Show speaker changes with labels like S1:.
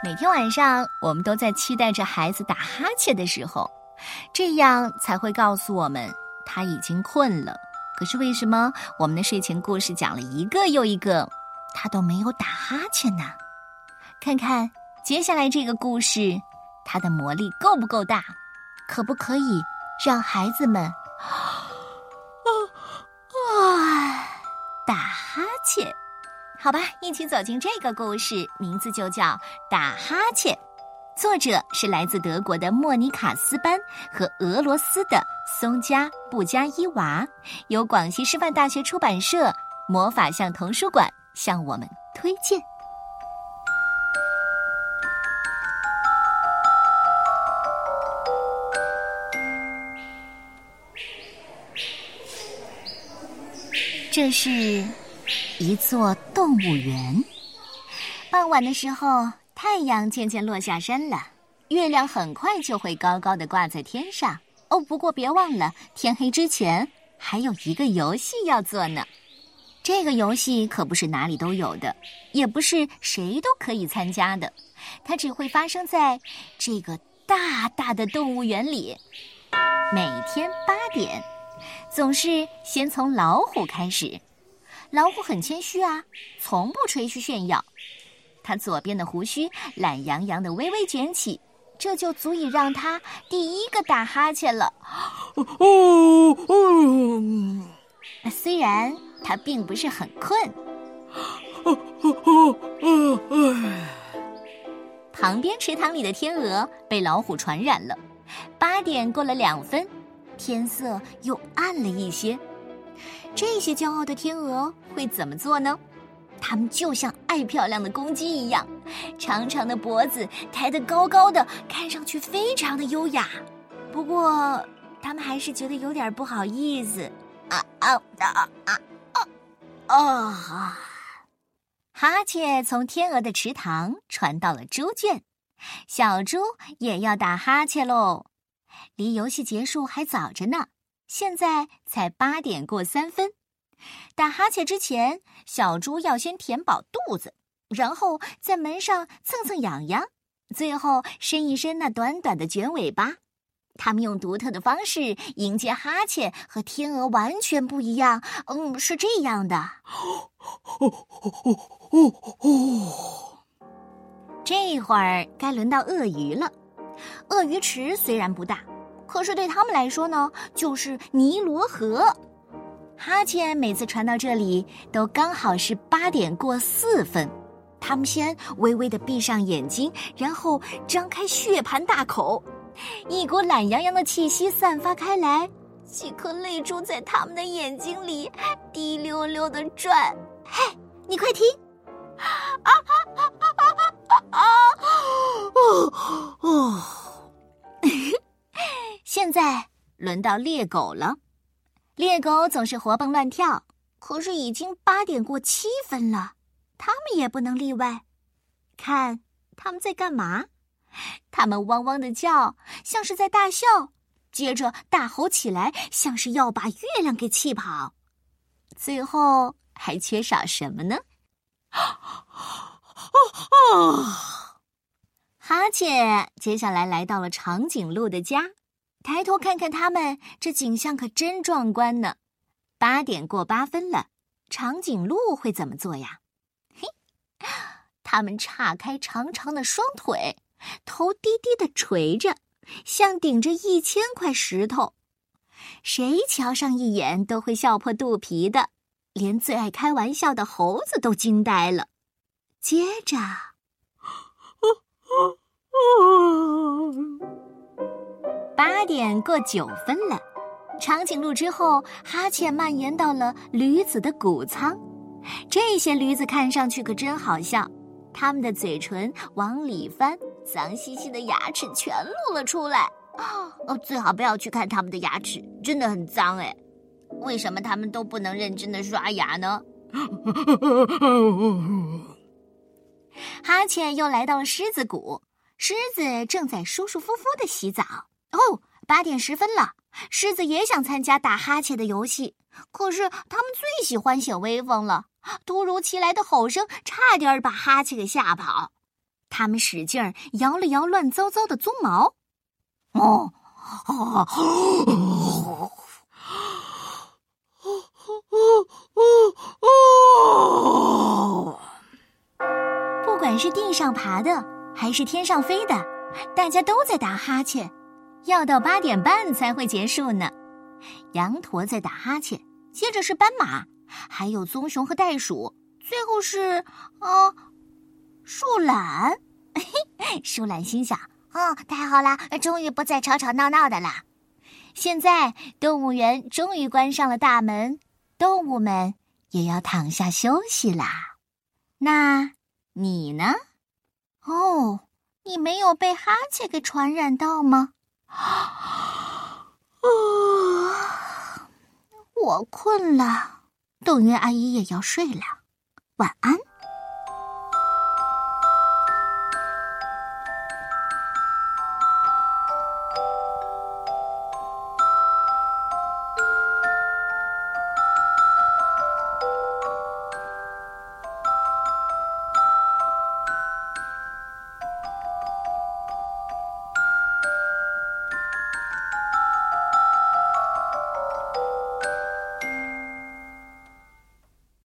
S1: 每天晚上，我们都在期待着孩子打哈欠的时候，这样才会告诉我们他已经困了。可是为什么我们的睡前故事讲了一个又一个，他都没有打哈欠呢？看看接下来这个故事，它的魔力够不够大？可不可以让孩子们好吧，一起走进这个故事，名字就叫《打哈欠》，作者是来自德国的莫妮卡斯班和俄罗斯的松加布加伊娃，由广西师范大学出版社魔法象童书馆向我们推荐。这是。一座动物园。傍晚的时候，太阳渐渐落下山了，月亮很快就会高高的挂在天上。哦，不过别忘了，天黑之前还有一个游戏要做呢。这个游戏可不是哪里都有的，也不是谁都可以参加的，它只会发生在这个大大的动物园里。每天八点，总是先从老虎开始。老虎很谦虚啊，从不吹嘘炫耀。它左边的胡须懒洋洋的微微卷起，这就足以让它第一个打哈欠了。哦哦，虽然它并不是很困。哦哦哦哦，旁边池塘里的天鹅被老虎传染了。八点过了两分，天色又暗了一些。这些骄傲的天鹅会怎么做呢？它们就像爱漂亮的公鸡一样，长长的脖子抬得高高的，看上去非常的优雅。不过，它们还是觉得有点不好意思。啊啊啊啊啊！啊！哈欠从天鹅的池塘传到了猪圈，小猪也要打哈欠喽。离游戏结束还早着呢。现在才八点过三分，打哈欠之前，小猪要先填饱肚子，然后在门上蹭蹭痒痒，最后伸一伸那短短的卷尾巴。它们用独特的方式迎接哈欠，和天鹅完全不一样。嗯，是这样的。这会儿该轮到鳄鱼了。鳄鱼池虽然不大。可是对他们来说呢，就是尼罗河。哈欠每次传到这里，都刚好是八点过四分。他们先微微的闭上眼睛，然后张开血盆大口，一股懒洋洋的气息散发开来，几颗泪珠在他们的眼睛里滴溜溜的转。嘿，你快听！啊啊啊啊啊啊！哦哦。现在轮到猎狗了，猎狗总是活蹦乱跳，可是已经八点过七分了，它们也不能例外。看他们在干嘛？他们汪汪的叫，像是在大笑，接着大吼起来，像是要把月亮给气跑。最后还缺少什么呢？哈欠接下来来到了长颈鹿的家。抬头看看他们，这景象可真壮观呢。八点过八分了，长颈鹿会怎么做呀？嘿，他们岔开长长的双腿，头低低的垂着，像顶着一千块石头。谁瞧上一眼都会笑破肚皮的，连最爱开玩笑的猴子都惊呆了。接着。八点过九分了，长颈鹿之后，哈欠蔓延到了驴子的谷仓。这些驴子看上去可真好笑，它们的嘴唇往里翻，脏兮兮的牙齿全露了出来。哦，最好不要去看它们的牙齿，真的很脏哎。为什么它们都不能认真的刷牙呢？哈欠又来到了狮子谷，狮子正在舒舒服服的洗澡。哦，八点十分了，狮子也想参加打哈欠的游戏，可是他们最喜欢显威风了。突如其来的吼声差点把哈欠给吓跑。他们使劲儿摇了摇乱糟糟的鬃毛。
S2: 哦，
S1: 不管是地上爬的还是天上飞的，大家都在打哈欠，要到八点半才会结束呢。羊驼在打哈欠，接着是斑马，还有棕熊和袋鼠，最后是啊，树懒。树懒心想：“
S2: 哦，太好了，终于不再吵吵闹闹的啦。
S1: 现在动物园终于关上了大门，动物们也要躺下休息啦。那你呢？哦，你没有被哈欠给传染到吗？”啊 我困了，动物园阿姨也要睡了，晚安。